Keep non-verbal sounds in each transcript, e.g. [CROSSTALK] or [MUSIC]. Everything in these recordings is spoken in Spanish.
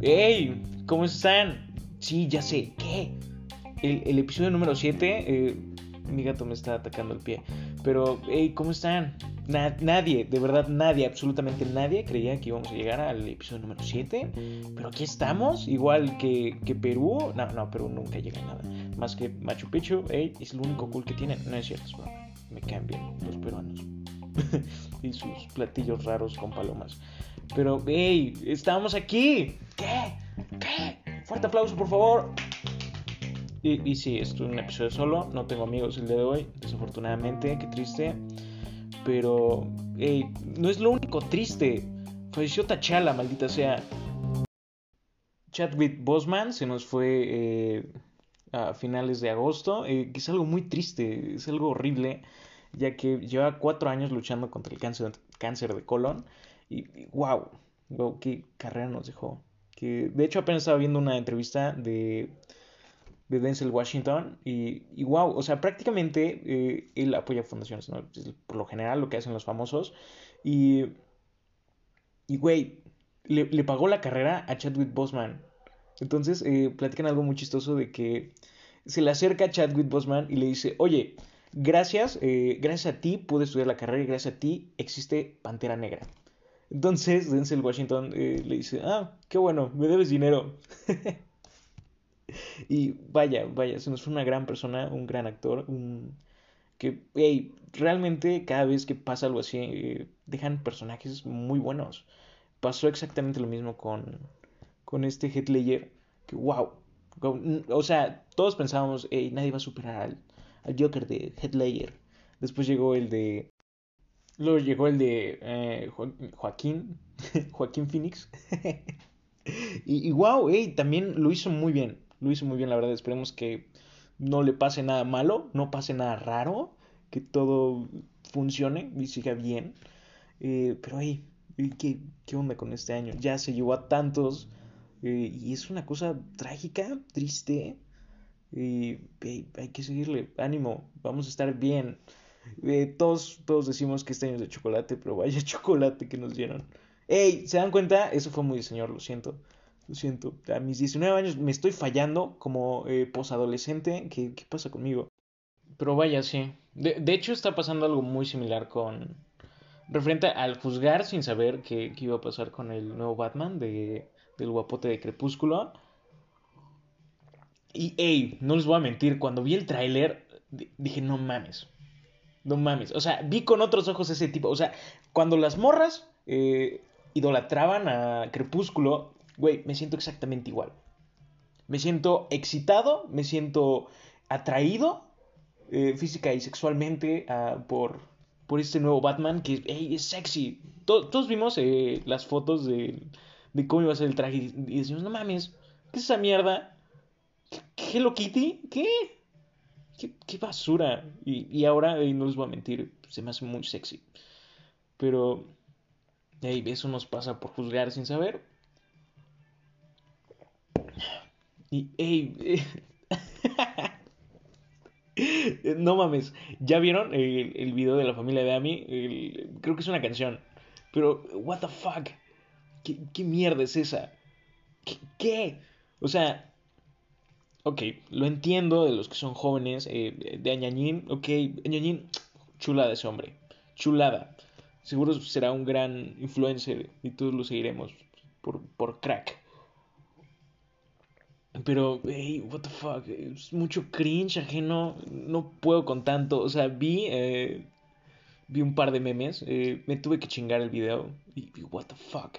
¡Hey! ¿Cómo están? Sí, ya sé. ¿Qué? El, episodio número 7. Eh, mi gato me está atacando el pie. Pero, hey, ¿cómo están? nadie, de verdad nadie, absolutamente nadie creía que íbamos a llegar al episodio número 7. Pero aquí estamos, igual que, que Perú. No, no, Perú nunca llega a nada. Más que Machu Picchu, hey, es lo único cool que tienen. No es cierto, es Me cambian los peruanos. [LAUGHS] y sus platillos raros con palomas. Pero, hey, estamos aquí. ¿Qué? ¿Qué? Fuerte aplauso, por favor. Y, sí, esto es un episodio solo. No tengo amigos el día de hoy, desafortunadamente. Qué triste. Pero, hey, no es lo único triste. Falleció Tachala, maldita sea. Chadwick Bosman se nos fue eh, a finales de agosto, eh, que es algo muy triste, es algo horrible, ya que lleva cuatro años luchando contra el cáncer, cáncer de colon y, wow, wow, qué carrera nos dejó. Que, de hecho, apenas estaba viendo una entrevista de, de Denzel Washington y, y wow, o sea, prácticamente eh, él apoya fundaciones, ¿no? por lo general lo que hacen los famosos. Y, y güey, le, le pagó la carrera a Chadwick Boseman. Entonces, eh, platican algo muy chistoso de que se le acerca a Chadwick Boseman y le dice, oye, gracias, eh, gracias a ti pude estudiar la carrera y gracias a ti existe Pantera Negra. Entonces Denzel Washington eh, le dice, ah, qué bueno, me debes dinero. [LAUGHS] y vaya, vaya, se nos fue una gran persona, un gran actor, un... que, hey, realmente cada vez que pasa algo así, eh, dejan personajes muy buenos. Pasó exactamente lo mismo con, con este Headlayer, que wow. O sea, todos pensábamos, hey, nadie va a superar al, al Joker de Headlayer. Después llegó el de Luego llegó el de eh, Joaquín, [LAUGHS] Joaquín Phoenix. [LAUGHS] y, wow, también lo hizo muy bien. Lo hizo muy bien, la verdad. Esperemos que no le pase nada malo, no pase nada raro, que todo funcione y siga bien. Eh, pero hey, ¿qué, ¿qué onda con este año? Ya se llevó a tantos eh, y es una cosa trágica, triste. Y hay que seguirle, ánimo, vamos a estar bien. Eh, todos, todos decimos que este año es de chocolate, pero vaya [LAUGHS] chocolate que nos dieron. Ey, ¿se dan cuenta? Eso fue muy señor, lo siento. Lo siento. A mis 19 años me estoy fallando como eh, posadolescente. ¿Qué, ¿Qué pasa conmigo? Pero vaya, sí. De, de, hecho, está pasando algo muy similar con. Referente al juzgar sin saber qué, qué iba a pasar con el nuevo Batman de, del guapote de Crepúsculo. Y, ey, no les voy a mentir, cuando vi el tráiler, dije, no mames. No mames. O sea, vi con otros ojos ese tipo. O sea, cuando las morras eh, idolatraban a Crepúsculo, güey, me siento exactamente igual. Me siento excitado, me siento atraído eh, física y sexualmente uh, por, por este nuevo Batman que hey, es sexy. todos vimos eh, las fotos de, de, cómo iba a ser el traje y decimos, no mames, ¿qué es esa mierda? ¿Hello Kitty? ¿Qué? qué, basura. Y, ahora, no les voy a mentir, se me hace muy sexy. Pero, eso nos pasa por juzgar sin saber. Y, hey, [LAUGHS] no mames, ¿ya vieron el, video de la familia de Amy? creo que es una canción. Pero, what the fuck? ¿Qué, qué mierda es esa? ¿Qué, ¿Qué? O sea, ok, lo entiendo de los que son jóvenes, eh, de Añañín, ok, Añañín, chulada ese hombre, chulada. Seguro será un gran influencer y todos lo seguiremos por, por crack. Pero, hey, what the fuck, es mucho cringe ajeno, no puedo con tanto. O sea, vi, eh, vi un par de memes, eh, me tuve que chingar el video y, what the fuck,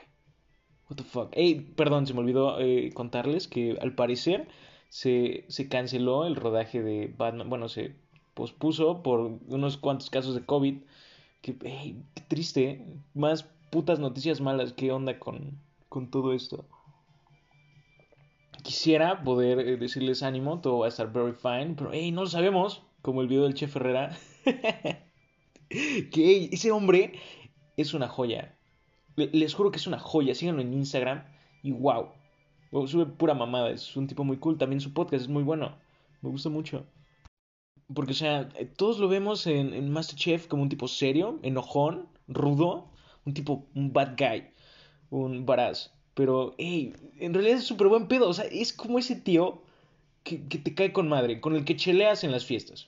what the fuck. Hey, perdón, se me olvidó contarles que al parecer se, se canceló el rodaje de Batman, bueno, se pospuso por unos cuantos casos de COVID. Que, qué triste, más putas noticias malas, qué onda con, con todo esto. Quisiera poder eh, decirles ánimo, todo va a estar very fine, pero hey, no lo sabemos, como el video del Chef Herrera. [LAUGHS] que ese hombre es una joya. Les juro que es una joya. Síganlo en Instagram y wow, sube pura mamada, es un tipo muy cool. También su podcast es muy bueno, me gusta mucho. Porque, o sea, todos lo vemos en, Masterchef como un tipo serio, enojón, rudo, un tipo, un bad guy, un baraz. Pero, hey, en realidad es súper buen pedo. O sea, es como ese tío que, que te cae con madre, con el que cheleas en las fiestas.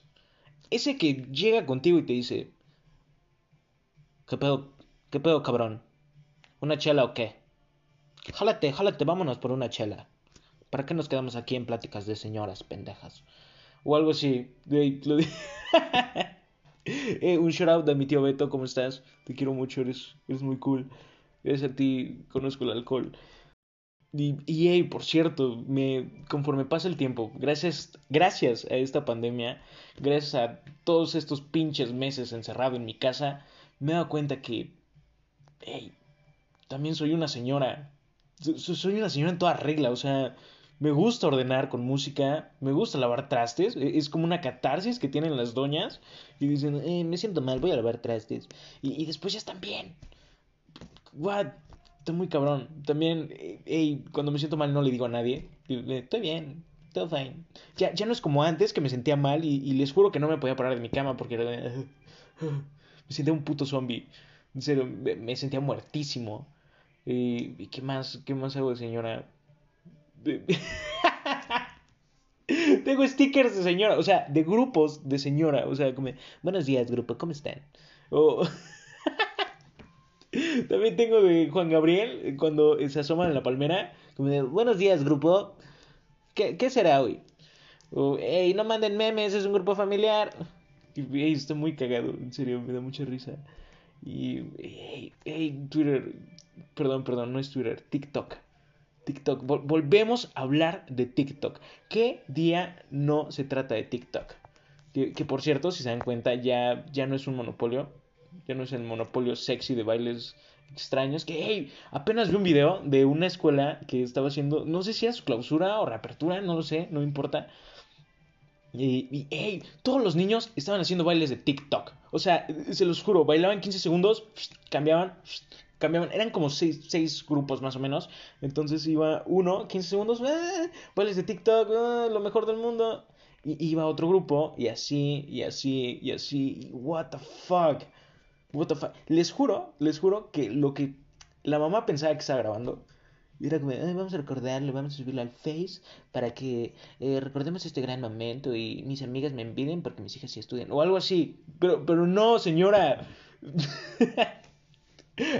Ese que llega contigo y te dice, ¿qué pedo, qué pedo, cabrón? ¿Una chela o qué? Jálate, jálate, vámonos por una chela. ¿Para qué nos quedamos aquí en pláticas de señoras pendejas? O algo así. [LAUGHS] eh, un shout out de mi tío Beto, ¿cómo estás? Te quiero mucho, eres, eres muy cool. Gracias a ti conozco el alcohol. Y, y por cierto, me, conforme pasa el tiempo, gracias, gracias a esta pandemia, gracias a todos estos pinches meses encerrado en mi casa, me he dado cuenta que, hey, también soy una señora. Soy una señora en toda regla, o sea, me gusta ordenar con música, me gusta lavar trastes, e, es como una catarsis que tienen las doñas y dicen, eh, me siento mal, voy a lavar trastes. Y, después ya están bien. What? Estoy muy cabrón. También, hey, cuando me siento mal no le digo a nadie. Estoy bien, todo fine. Ya, ya no es como antes que me sentía mal y, les juro que no me podía parar de mi cama porque [LAUGHS] me sentía un puto zombie. En serio, me, sentía muertísimo. ¿Y qué más? ¿Qué más hago de señora? [LAUGHS] Tengo stickers de señora, o sea, de grupos de señora, o sea, como, buenos días grupo, ¿cómo están? [LAUGHS] También tengo de Juan Gabriel, cuando se asoma en la palmera, como de, buenos días grupo, ¿qué, qué será hoy? O, hey, no manden memes, es un grupo familiar. Y estoy muy cagado, en serio, me da mucha risa. Y, hey, hey, Twitter, perdón, perdón, no es Twitter, TikTok. TikTok. volvemos a hablar de TikTok. ¿Qué día no se trata de TikTok? Que, por cierto, si se dan cuenta, ya, ya no es un monopolio. Ya no es el monopolio sexy de bailes extraños. Que, hey, apenas vi un video de una escuela que estaba haciendo, no sé si era su clausura o reapertura, no lo sé, no importa. Y, y, hey, todos los niños estaban haciendo bailes de TikTok. O sea, se los juro, bailaban 15 segundos, cambiaban, cambiaban, eran como seis, seis, grupos más o menos. Entonces iba uno, 15 segundos, eh, bailes de TikTok, eh, lo mejor del mundo. Y iba otro grupo, y así, y así, y así. what the fuck. What the fuck. Les juro, les juro que lo que la mamá pensaba que estaba grabando. Era como, vamos a recordarlo, vamos a subirlo al Face para que eh, recordemos este gran momento y mis amigas me enviden porque mis hijas sí estudian. O algo así. Pero, pero no, señora. [LAUGHS]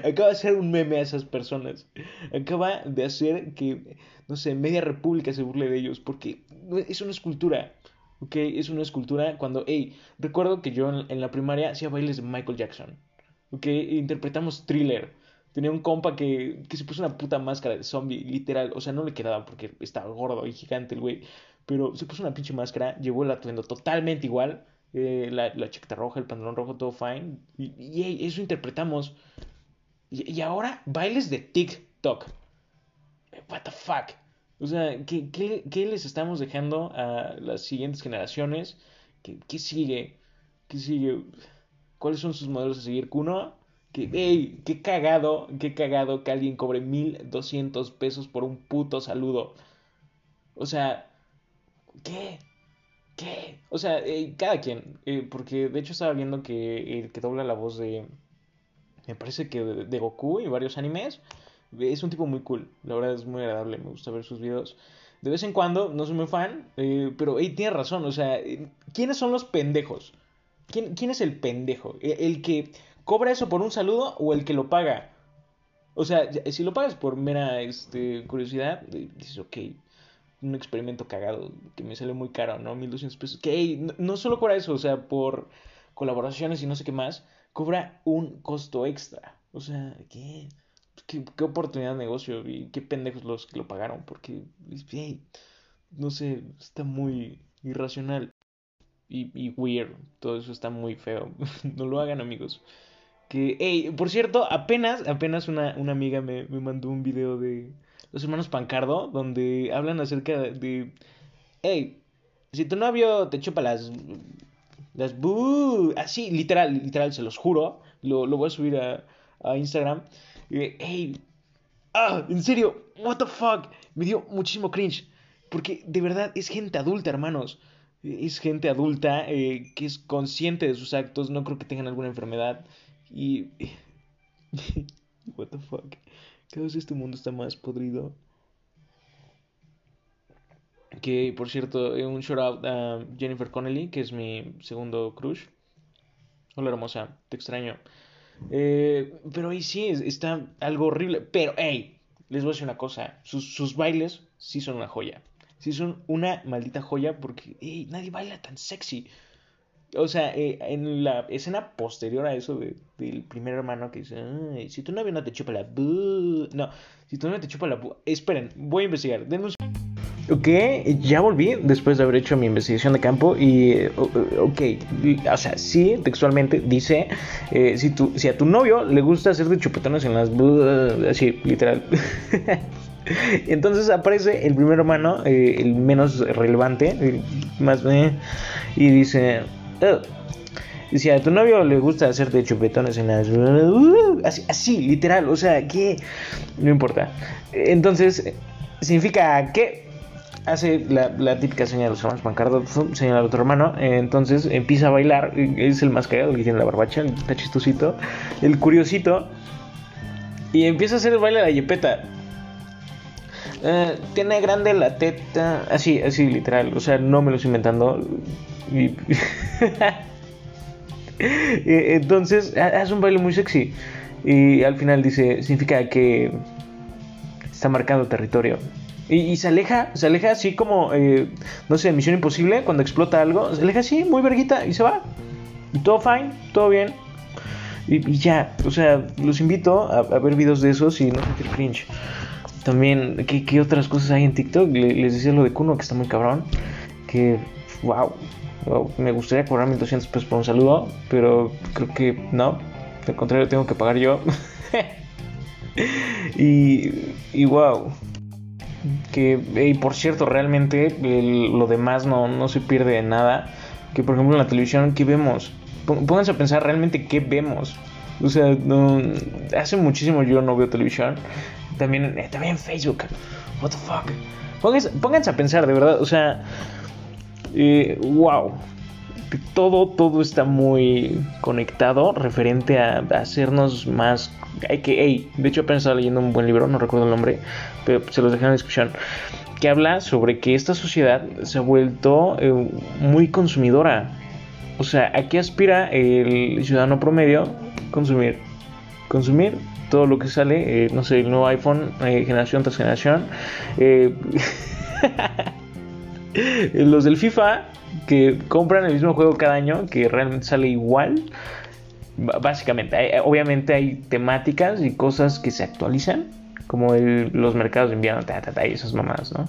Acaba de hacer un meme a esas personas. Acaba de hacer que, no sé, media república se burle de ellos. Porque es una escultura. ¿Ok? Es una escultura cuando, hey, recuerdo que yo en, la primaria hacía bailes de Michael Jackson. ¿Ok? Interpretamos thriller. Tenía un compa que, que se puso una puta máscara de zombie, literal. O sea, no le quedaba porque estaba gordo y gigante el güey. Pero se puso una pinche máscara, llevó el atuendo totalmente igual. Eh, la, la chaqueta roja, el pantalón rojo, todo fine. Y, eso interpretamos. Y, ahora bailes de TikTok. What the fuck. O sea, ¿qué, qué, les estamos dejando a las siguientes generaciones? ¿Qué, qué sigue? ¿Qué sigue? ¿Cuáles son sus modelos a seguir? ¿Kuno? Que, hey, qué cagado, qué cagado que alguien cobre 1200 pesos por un puto saludo. O sea, ¿qué? ¿Qué? O sea, cada quien. Eh, porque de hecho estaba viendo que el que dobla la voz de, me parece que de, Goku y varios animes. Es un tipo muy cool, la verdad es muy agradable, me gusta ver sus videos. De vez en cuando, no soy muy fan, eh, pero hey, tiene razón, o sea, ¿quiénes son los pendejos? ¿Quién, ¿Quién es el pendejo? ¿E, ¿El que cobra eso por un saludo o el que lo paga? O sea, si lo pagas por mera este, curiosidad, dices, ok, un experimento cagado que me sale muy caro, ¿no? 1200 pesos. Que hey, no, no, solo cobra eso, o sea, por colaboraciones y no sé qué más cobra un costo extra. O sea, ¿qué? ¿Qué, oportunidad de negocio y qué pendejos los que lo pagaron, porque, no sé, está muy irracional y, y weird, todo eso está muy feo, [LAUGHS] no lo hagan amigos. Que, hey, por cierto, apenas, apenas una, una amiga me, me, mandó un video de los hermanos Pancardo, donde hablan acerca de, hey, si tu novio te chupa las las Así, literal, literal, se los juro. Lo, lo voy a subir a, a Instagram. hey. Ah, en serio. What the fuck. Me dio muchísimo cringe. Porque de verdad es gente adulta, hermanos. Es gente adulta eh, que es consciente de sus actos. No creo que tengan alguna enfermedad. Y. [LAUGHS] What the fuck. Cada vez este mundo está más podrido. Que por cierto, eh, un shout out a Jennifer Connelly, que es mi segundo crush. Hola hermosa, te extraño. Eh, pero ahí sí, está algo horrible. Pero, hey, les voy a decir una cosa. Sus, sus bailes sí son una joya. Sí son una maldita joya porque, nadie baila tan sexy. O sea, eh, en la escena posterior a eso del primer hermano que dice, si tu novio no te chupa la bu... No, si tu novio te chupa la bu... Esperen, voy a investigar. Denos... Ok, ya volví después de haber hecho mi investigación de campo y, ok, o sea, sí, textualmente dice, eh, si, tu, si a tu novio le gusta hacer de chupetones en las... Así, literal. [LAUGHS] Entonces aparece el primer hermano, eh, el menos relevante, el más... Eh, y dice... Y si a tu novio le gusta hacerte chupetones en las... Así, así, literal, o sea, que... No importa. Entonces, significa que hace la, típica señal de los hermanos Pancardo, señala al otro hermano, entonces empieza a bailar, es el más cagado, el que tiene la barbacha, el chistosito, el curiosito, y empieza a hacer el baile de la yepeta. Eh, tiene grande la teta, así, así literal, o sea, no me lo estoy inventando. [LAUGHS] Entonces hace un baile muy sexy. Y al final dice, significa que está marcando territorio. Y, se aleja, se aleja así como, eh, no sé, Misión Imposible, cuando explota algo, se aleja así, muy verguita, y se va. Todo fine, todo bien. Y, ya, o sea, los invito a, ver videos de esos y no sentir cringe. También, ¿qué, otras cosas hay en TikTok? les decía lo de Kuno, que está muy cabrón. Que, wow, me gustaría cobrar 1200 pesos por un saludo, pero creo que no. Al contrario, tengo que pagar yo. [LAUGHS] y, wow. Que, y por cierto, realmente lo demás no, no se pierde de nada. Que por ejemplo en la televisión, ¿qué vemos? Pónganse a pensar realmente qué vemos. O sea, no, hace muchísimo yo no veo televisión. También, eh, también Facebook. What the fuck. Pónganse, pónganse a pensar, de verdad. O sea, eh, wow. Todo, todo está muy conectado referente a, hacernos más... Hay que, hey, de hecho apenas estaba leyendo un buen libro, no recuerdo el nombre, pero se los dejé en la descripción, que habla sobre que esta sociedad se ha vuelto eh, muy consumidora. O sea, ¿a qué aspira el ciudadano promedio? Consumir. Consumir todo lo que sale, eh, no sé, el nuevo iPhone, generación tras generación. [LAUGHS] [LAUGHS] los del FIFA que compran el mismo juego cada año, que realmente sale igual. Básicamente, obviamente hay temáticas y cosas que se actualizan, como los mercados de invierno, y esas mamadas, ¿no?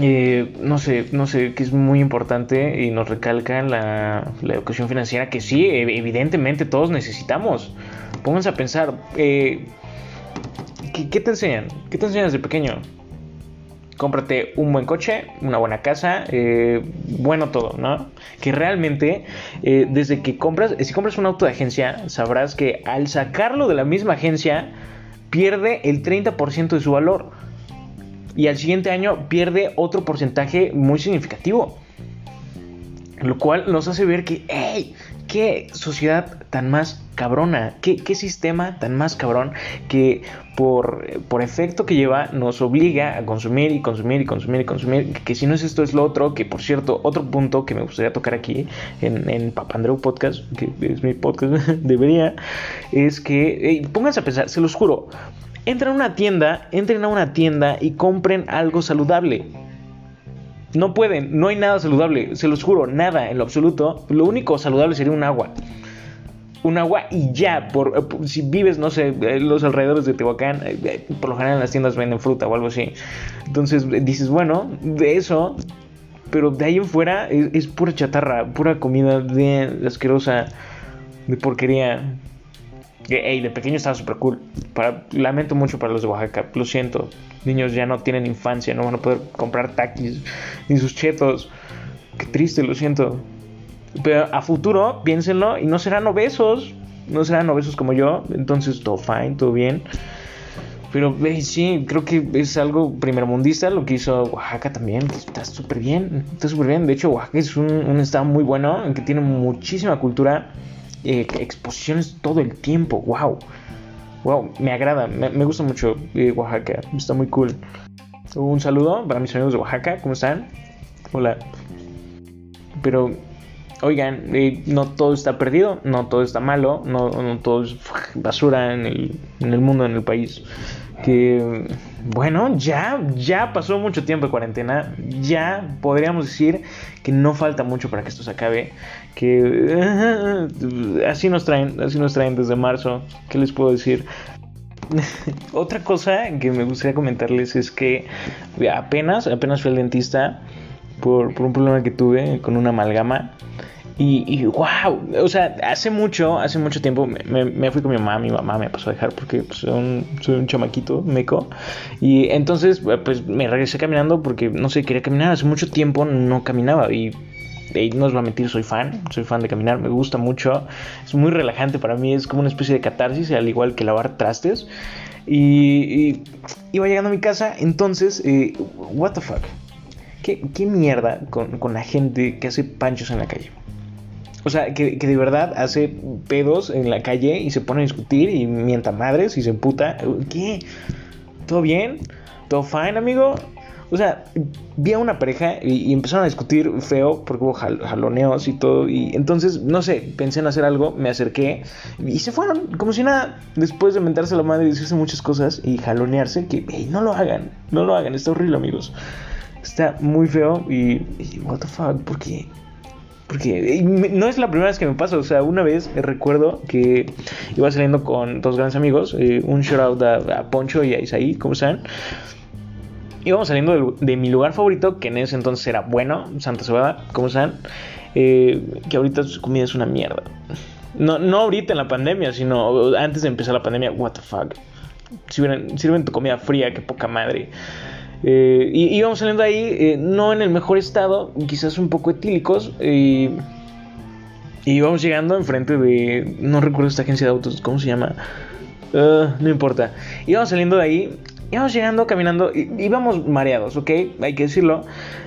Eh, no sé, no sé, que es muy importante y nos recalca la, educación financiera que sí, evidentemente todos necesitamos. Pónganse a pensar, eh, ¿qué, ¿qué, te enseñan? ¿Qué te enseñan desde pequeño? Cómprate un buen coche, una buena casa, eh, bueno todo, ¿no? Que realmente, eh, desde que compras, si compras un auto de agencia, sabrás que al sacarlo de la misma agencia, pierde el 30% de su valor. Y al siguiente año pierde otro porcentaje muy significativo. Lo cual nos hace ver que, ¡hey! Qué sociedad tan más cabrona, qué, sistema tan más cabrón que por, por, efecto que lleva nos obliga a consumir y consumir y consumir y consumir, que si no es esto es lo otro, que por cierto, otro punto que me gustaría tocar aquí en, en Papandreou Podcast, que es mi podcast, [LAUGHS] debería, es que, pónganse a pensar, se los juro, entren a una tienda, entren a una tienda y compren algo saludable no pueden, no hay nada saludable, se los juro, nada en lo absoluto. Lo único saludable sería un agua. Un agua y ya, por, eh, si vives, no sé, en los alrededores de Tehuacán, eh, eh, por lo general en las tiendas venden fruta o algo así. Entonces dices, bueno, de eso, pero de ahí en fuera es, pura chatarra, pura comida de asquerosa, de porquería. Ey, de pequeño estaba súper cool. Para, lamento mucho para los de Oaxaca, lo siento niños ya no tienen infancia, no van a poder comprar taquis ni sus chetos. Qué triste, lo siento. Pero a futuro, piénsenlo y no serán obesos. No serán obesos como yo. Entonces, todo fine, todo bien. Pero sí, creo que es algo primermundista lo que hizo Oaxaca también. Está súper bien, está súper bien. De hecho, Oaxaca es un, un, estado muy bueno, en que tiene muchísima cultura. eh, exposiciones todo el tiempo, wow. Wow, me agrada, me, gusta mucho eh, Oaxaca, está muy cool. Un saludo para mis amigos de Oaxaca, ¿cómo están? Hola. Pero, oigan, eh, no todo está perdido, no todo está malo, no, todo es basura en el, en el mundo, en el país que bueno, ya, ya pasó mucho tiempo de cuarentena, ya podríamos decir que no falta mucho para que esto se acabe, que [LAUGHS] así nos traen, así nos traen desde marzo, ¿qué les puedo decir? [LAUGHS] Otra cosa que me gustaría comentarles es que apenas, apenas fui al dentista por, un problema que tuve con una amalgama. Y, wow, o sea, hace mucho, hace mucho tiempo me, fui con mi mamá, mi mamá me pasó a dejar porque pues, soy, un, soy un chamaquito meco. Y entonces, pues me regresé caminando porque, no sé, quería caminar. Hace mucho tiempo no caminaba y no os voy a mentir, soy fan, soy fan de caminar, me gusta mucho, es muy relajante para mí, es como una especie de catarsis, al igual que lavar trastes. Y, iba llegando a mi casa, entonces, eh, what the fuck, ¿Qué, qué mierda con, con, la gente que hace panchos en la calle? O sea, que, de verdad hace pedos en la calle y se pone a discutir y mienta madres y se emputa. ¿Qué? ¿Todo bien? ¿Todo fine, amigo? O sea, vi a una pareja y, empezaron a discutir feo porque hubo jaloneos y todo. Y entonces, no sé, pensé en hacer algo, me acerqué y se fueron como si nada. Después de mentarse la madre y decirse muchas cosas y jalonearse, que no lo hagan, no lo hagan, está horrible, amigos. Está muy feo y, what the fuck, ¿por qué? Porque no es la primera vez que me pasa. O sea, una vez recuerdo que iba saliendo con dos grandes amigos. Eh, un shout out a, Poncho y a Isaí, ¿cómo están? Íbamos saliendo de, mi lugar favorito, que en ese entonces era bueno, Santa Cebada, ¿cómo están? Eh, que ahorita su comida es una mierda. No, no ahorita en la pandemia, sino antes de empezar la pandemia, what the fuck. Sirven, sirven tu comida fría, qué poca madre. Eh, y íbamos saliendo ahí, eh, no en el mejor estado, quizás un poco etílicos. y íbamos llegando enfrente de. No recuerdo esta agencia de autos, ¿cómo se llama? Ah, no importa. Íbamos saliendo de ahí íbamos llegando, caminando, íbamos mareados, ¿ok? Hay que decirlo.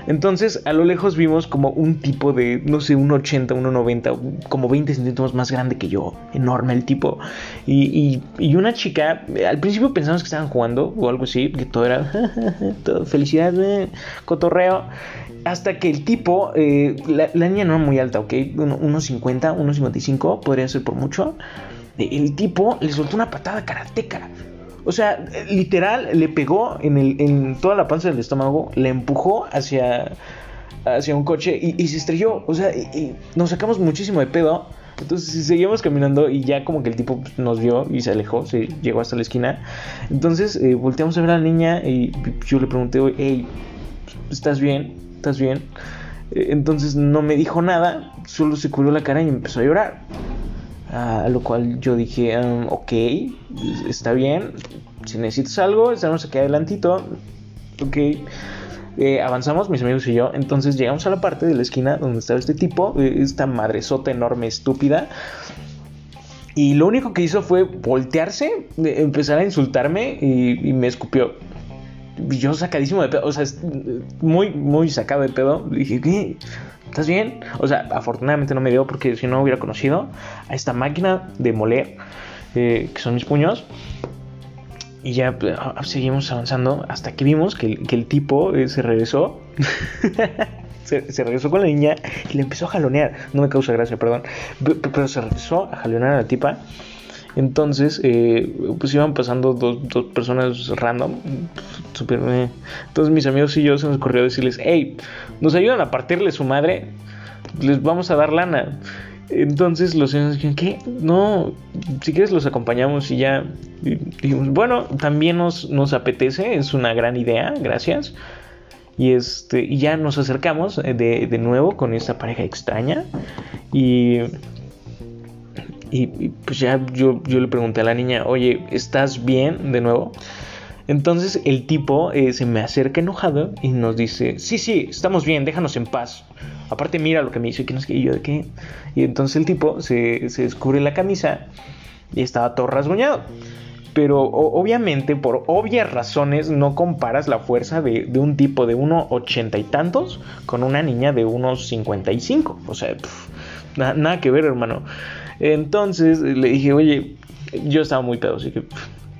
Entonces, a lo lejos vimos como un tipo de, no sé, un 80, un 90, como 20 centímetros más grande que yo. Enorme el tipo. Y, una chica, al principio pensamos que estaban jugando o algo así, que todo era [LAUGHS] felicidad, eh, cotorreo. Hasta que el tipo, eh, la, niña no era muy alta, ¿ok? Unos 50, unos 55, podría ser por mucho. El tipo le soltó una patada karateca. O sea, literal, le pegó en, el, en toda la panza del estómago, le empujó hacia, hacia un coche y, se estrelló. O sea, y, nos sacamos muchísimo de pedo. Entonces seguíamos caminando y ya como que el tipo pues, nos vio y se alejó, se llegó hasta la esquina. Entonces eh, volteamos a ver a la niña y yo le pregunté, hey, ¿estás bien? ¿Estás bien? Eh, entonces no me dijo nada, solo se cubrió la cara y empezó a llorar. A lo cual yo dije, um, ok, está bien. Si necesitas algo, estamos aquí adelantito. Ok. Eh, avanzamos, mis amigos y yo. Entonces llegamos a la parte de la esquina donde estaba este tipo, eh, esta madresota enorme, estúpida. Y lo único que hizo fue voltearse, empezar a insultarme y, me escupió. Yo sacadísimo de pedo, o sea, muy, muy sacado de pedo. Dije, ¿qué? ¿Estás bien? O sea, afortunadamente no me dio porque si no hubiera conocido a esta máquina de moler, eh, que son mis puños. Y ya pues, ah, seguimos avanzando hasta que vimos que, el tipo eh, se regresó. [LAUGHS] se, regresó con la niña y le empezó a jalonear. No me causa gracia, perdón. Pero, se regresó a jalonear a la tipa. Entonces, eh, pues iban pasando dos, personas random. Super, entonces mis amigos y yo se nos ocurrió decirles, hey, nos ayudan a partirle su madre, les vamos a dar lana. Entonces los señores dijeron, ¿qué? No, si quieres los acompañamos y ya dijimos, bueno, también nos, nos apetece, es una gran idea, gracias. Y, este, y ya nos acercamos de, de nuevo con esta pareja extraña. Y y, pues ya yo, yo, le pregunté a la niña, oye, ¿estás bien de nuevo? Entonces el tipo eh, se me acerca enojado y nos dice, sí, sí, estamos bien, déjanos en paz. Aparte mira lo que me dice, que no es que yo de qué. Y entonces el tipo se, se descubre la camisa y estaba todo rasguñado. Pero obviamente, por obvias razones, no comparas la fuerza de, de un tipo de unos ochenta y tantos con una niña de unos cincuenta y cinco. O sea, nada que ver, hermano. Entonces le dije, oye, yo estaba muy pedo, así que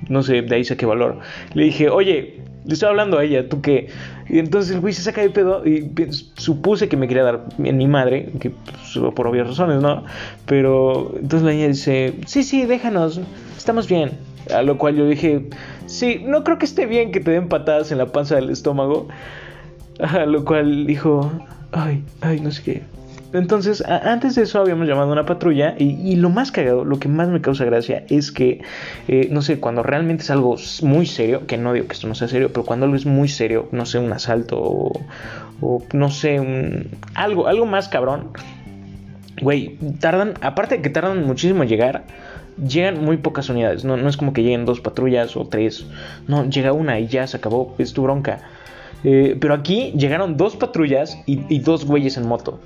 no sé, de ahí saqué valor. Le dije, oye, le estoy hablando a ella, ¿tú qué? Y entonces el güey se saca de pedo y supuse que me quería dar en mi madre, que pues, por obvias razones, ¿no? Pero entonces la niña dice, sí, sí, déjanos, estamos bien. A lo cual yo dije, sí, no creo que esté bien que te den patadas en la panza del estómago. [LAUGHS] A lo cual dijo, ay, ay, no sé qué. Entonces, antes de eso habíamos llamado una patrulla y, lo más cagado, lo que más me causa gracia es que, eh, no sé, cuando realmente es algo muy serio, que no digo que esto no sea serio, pero cuando algo es muy serio, no sé, un asalto o, no sé, un, algo, algo más cabrón, güey, tardan, aparte de que tardan muchísimo en llegar, llegan muy pocas unidades, no, es como que lleguen dos patrullas o tres, no, llega una y ya se acabó, es tu bronca. Eh, pero aquí llegaron dos patrullas y dos güeyes en moto.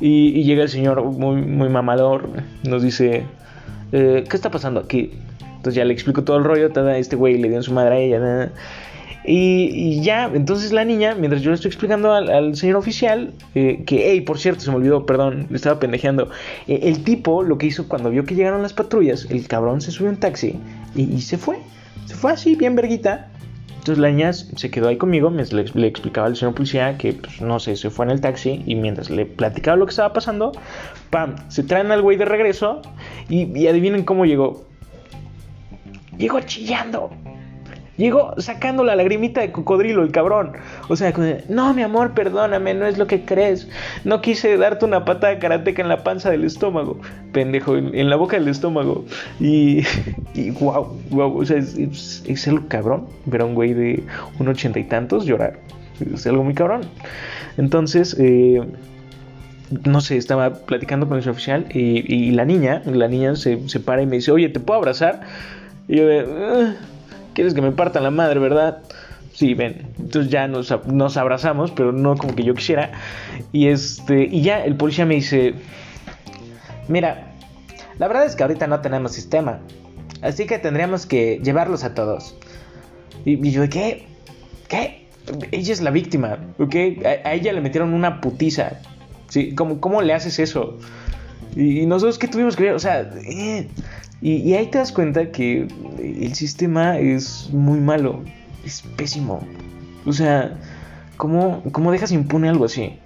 Y, llega el señor muy, muy mamador, nos dice, eh, ¿qué está pasando aquí? Entonces ya le explico todo el rollo, este güey le dio en su madre a ella. Y, ya, entonces la niña, mientras yo le estoy explicando al, señor oficial, eh, que, hey, por cierto, se me olvidó, perdón, le estaba pendejeando. Eh, el tipo lo que hizo cuando vio que llegaron las patrullas, el cabrón se subió a un taxi y, y se fue. Se fue así, bien verguita. Entonces la se quedó ahí conmigo, me, le, explicaba al señor policía que, pues, no sé, se fue en el taxi y mientras le platicaba lo que estaba pasando, ¡pam! Se traen al güey de regreso y, y adivinen cómo llegó. Llegó chillando. Llegó sacando la lagrimita de cocodrilo, el cabrón. O sea, no, mi amor, perdóname, no es lo que crees. No quise darte una patada de karateca en la panza del estómago. Pendejo, en, la boca del estómago. Y, [LAUGHS] y wow, wow. O sea, es, es, algo cabrón ver a un güey de un ochenta y tantos llorar. Es algo muy cabrón. Entonces, eh, no sé, estaba platicando con el oficial y, la niña, la niña se, para y me dice, oye, ¿te puedo abrazar? Y yo de quieres que me partan la madre, ¿verdad? Sí, ven. Entonces ya nos, nos abrazamos, pero no como que yo quisiera. Y este, y ya el policía me dice, mira, la verdad es que ahorita no tenemos sistema. Así que tendríamos que llevarlos a todos. Y, yo, ¿qué? ¿Qué? Ella es la víctima, ¿ok? A, ella le metieron una putiza. ¿Sí? ¿Cómo, cómo le haces eso? Y, nosotros, ¿qué tuvimos que ver? O sea, eh, y, ahí te das cuenta que el sistema es muy malo, es pésimo. O sea, ¿cómo, cómo dejas impune algo así?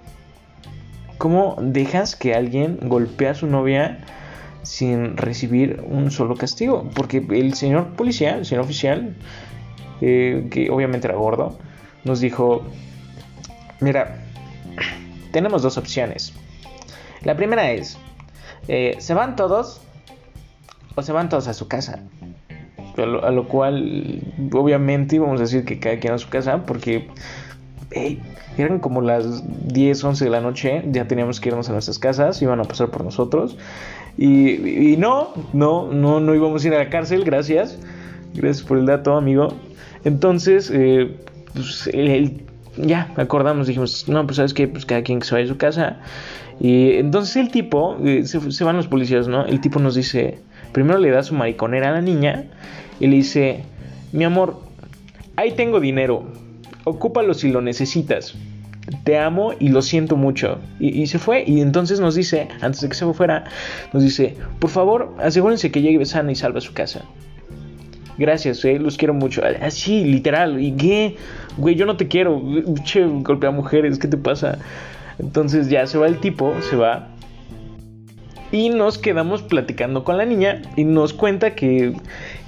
¿Cómo dejas que alguien golpee a su novia sin recibir un solo castigo? Porque el señor policía, el señor oficial, eh, que obviamente era gordo, nos dijo, mira, tenemos dos opciones. La primera es, eh, se van todos o se van todos a su casa. A lo, cual, obviamente, vamos a decir que cada quien a su casa, porque eran como las 10, 11 de la noche, ya teníamos que irnos a nuestras casas, iban a pasar por nosotros. Y, no, no, no, no íbamos a ir a la cárcel, gracias. Gracias por el dato, amigo. Entonces, eh, pues, ya acordamos, dijimos, no, pues sabes que pues cada quien que se vaya a su casa. Y entonces el tipo, eh, se, van los policías, ¿no? El tipo nos dice, Primero le da su mariconera a la niña y le dice, mi amor, ahí tengo dinero, ocúpalo si lo necesitas. Te amo y lo siento mucho. Y, se fue. Y entonces nos dice, antes de que se fuera, nos dice, por favor, asegúrense que llegue sana y salva su casa. Gracias, eh, los quiero mucho. Así, literal. ¿Y qué? Güey, yo no te quiero. Che, golpea mujeres, ¿qué te pasa? Entonces ya se va el tipo, se va. Y nos quedamos platicando con la niña y nos cuenta que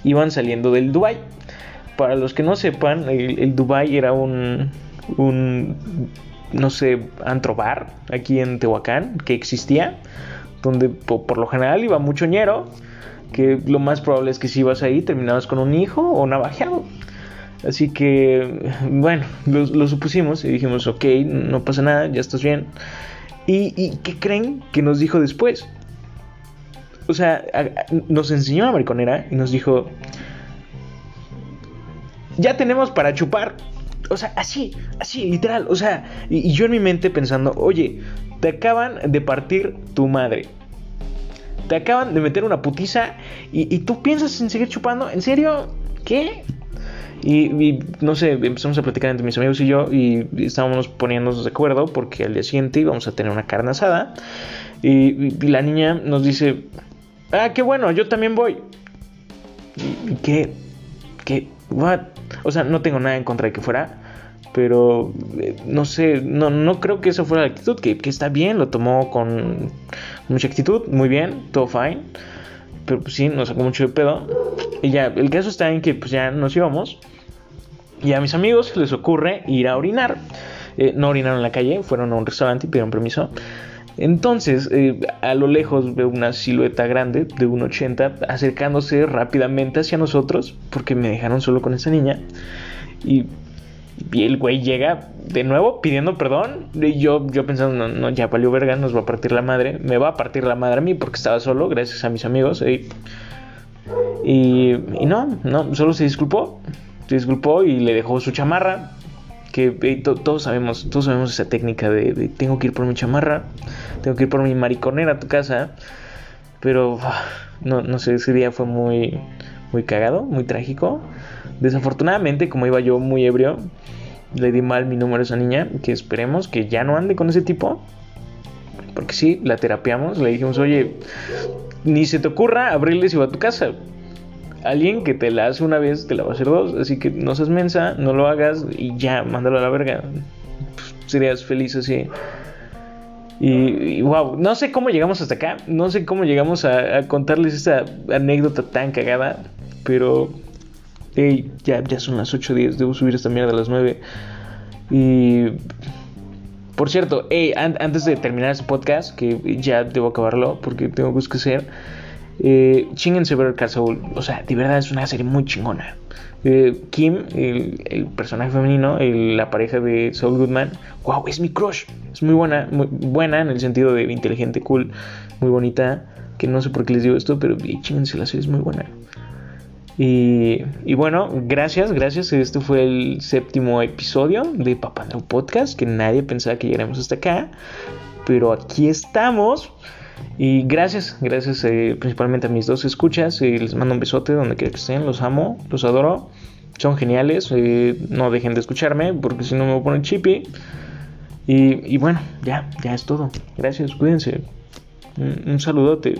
iban saliendo del Dubai. Para los que no sepan, el, Dubai era un, un, no sé, antrobar aquí en Tehuacán que existía, donde por, lo general iba mucho ñero, que lo más probable es que si ibas ahí terminabas con un hijo o navajeado. Así que, bueno, lo, supusimos y dijimos, ok, no pasa nada, ya estás bien. ¿Y, ¿Y qué creen que nos dijo después? O sea, nos enseñó la mariconera y nos dijo, ya tenemos para chupar. O sea, así, así, literal. O sea, y, yo en mi mente pensando, oye, te acaban de partir tu madre. Te acaban de meter una putiza y, tú piensas en seguir chupando. ¿En serio? ¿Qué? Y, no sé, empezamos a platicar entre mis amigos y yo y, estábamos poniéndonos de acuerdo porque al día siguiente íbamos a tener una carne asada. y la niña nos dice, Ah, qué bueno, yo también voy. ¿Y qué? ¿Qué? ¿What? O sea, no tengo nada en contra de que fuera. Pero eh, no sé, no, no creo que eso fuera la actitud. Que, que está bien, lo tomó con mucha actitud, muy bien, todo fine. Pero pues sí, nos sacó mucho de pedo. Y ya, el caso está en que pues ya nos íbamos. Y a mis amigos les ocurre ir a orinar. Eh, no orinaron en la calle, fueron a un restaurante y pidieron permiso. Entonces, eh, a lo lejos veo una silueta grande de 1,80 acercándose rápidamente hacia nosotros, porque me dejaron solo con esa niña. Y, el güey llega de nuevo pidiendo perdón. Y yo, yo pensando, no, ya valió verga, nos va a partir la madre. Me va a partir la madre a mí porque estaba solo, gracias a mis amigos. Y, y, no, no, solo se disculpó. Se disculpó y le dejó su chamarra que todos sabemos, todos sabemos esa técnica de, tengo que ir por mi chamarra, tengo que ir por mi mariconera a tu casa, pero no, no sé, ese día fue muy, muy cagado, muy trágico. Desafortunadamente, como iba yo muy ebrio, le di mal mi número a esa niña, que esperemos que ya no ande con ese tipo. Porque sí, la terapiamos, le dijimos, oye, ni se te ocurra abrirle si va a tu casa alguien que te la hace una vez, te la va a hacer dos. Así que no seas mensa, no lo hagas y ya, mándalo a la verga. serías feliz así. Y, wow, no sé cómo llegamos hasta acá. No sé cómo llegamos a, contarles esta anécdota tan cagada. Pero ya, ya son las 8 días. Debo subir esta mierda a las 9. Y. Por cierto, antes de terminar este podcast, que ya debo acabarlo porque tengo cosas que hacer. Eh, chingense Call O sea, de verdad es una serie muy chingona. Eh, Kim, el, personaje femenino, la pareja de Saul Goodman, wow, es mi crush. Es muy buena, muy buena en el sentido de inteligente, cool, muy bonita. Que no sé por qué les digo esto, pero chingense, la serie es muy buena. Y, bueno, gracias, gracias. Este fue el séptimo episodio de Papandreou Podcast, que nadie pensaba que llegáramos hasta acá. Pero aquí estamos. Y gracias, gracias eh, principalmente a mis dos escuchas. Y les mando un besote donde quiera que estén. Los amo, los adoro. Son geniales. Eh, no dejen de escucharme porque si no me voy a poner chippy. Y, y, bueno, ya, ya es todo. Gracias, cuídense. un saludote.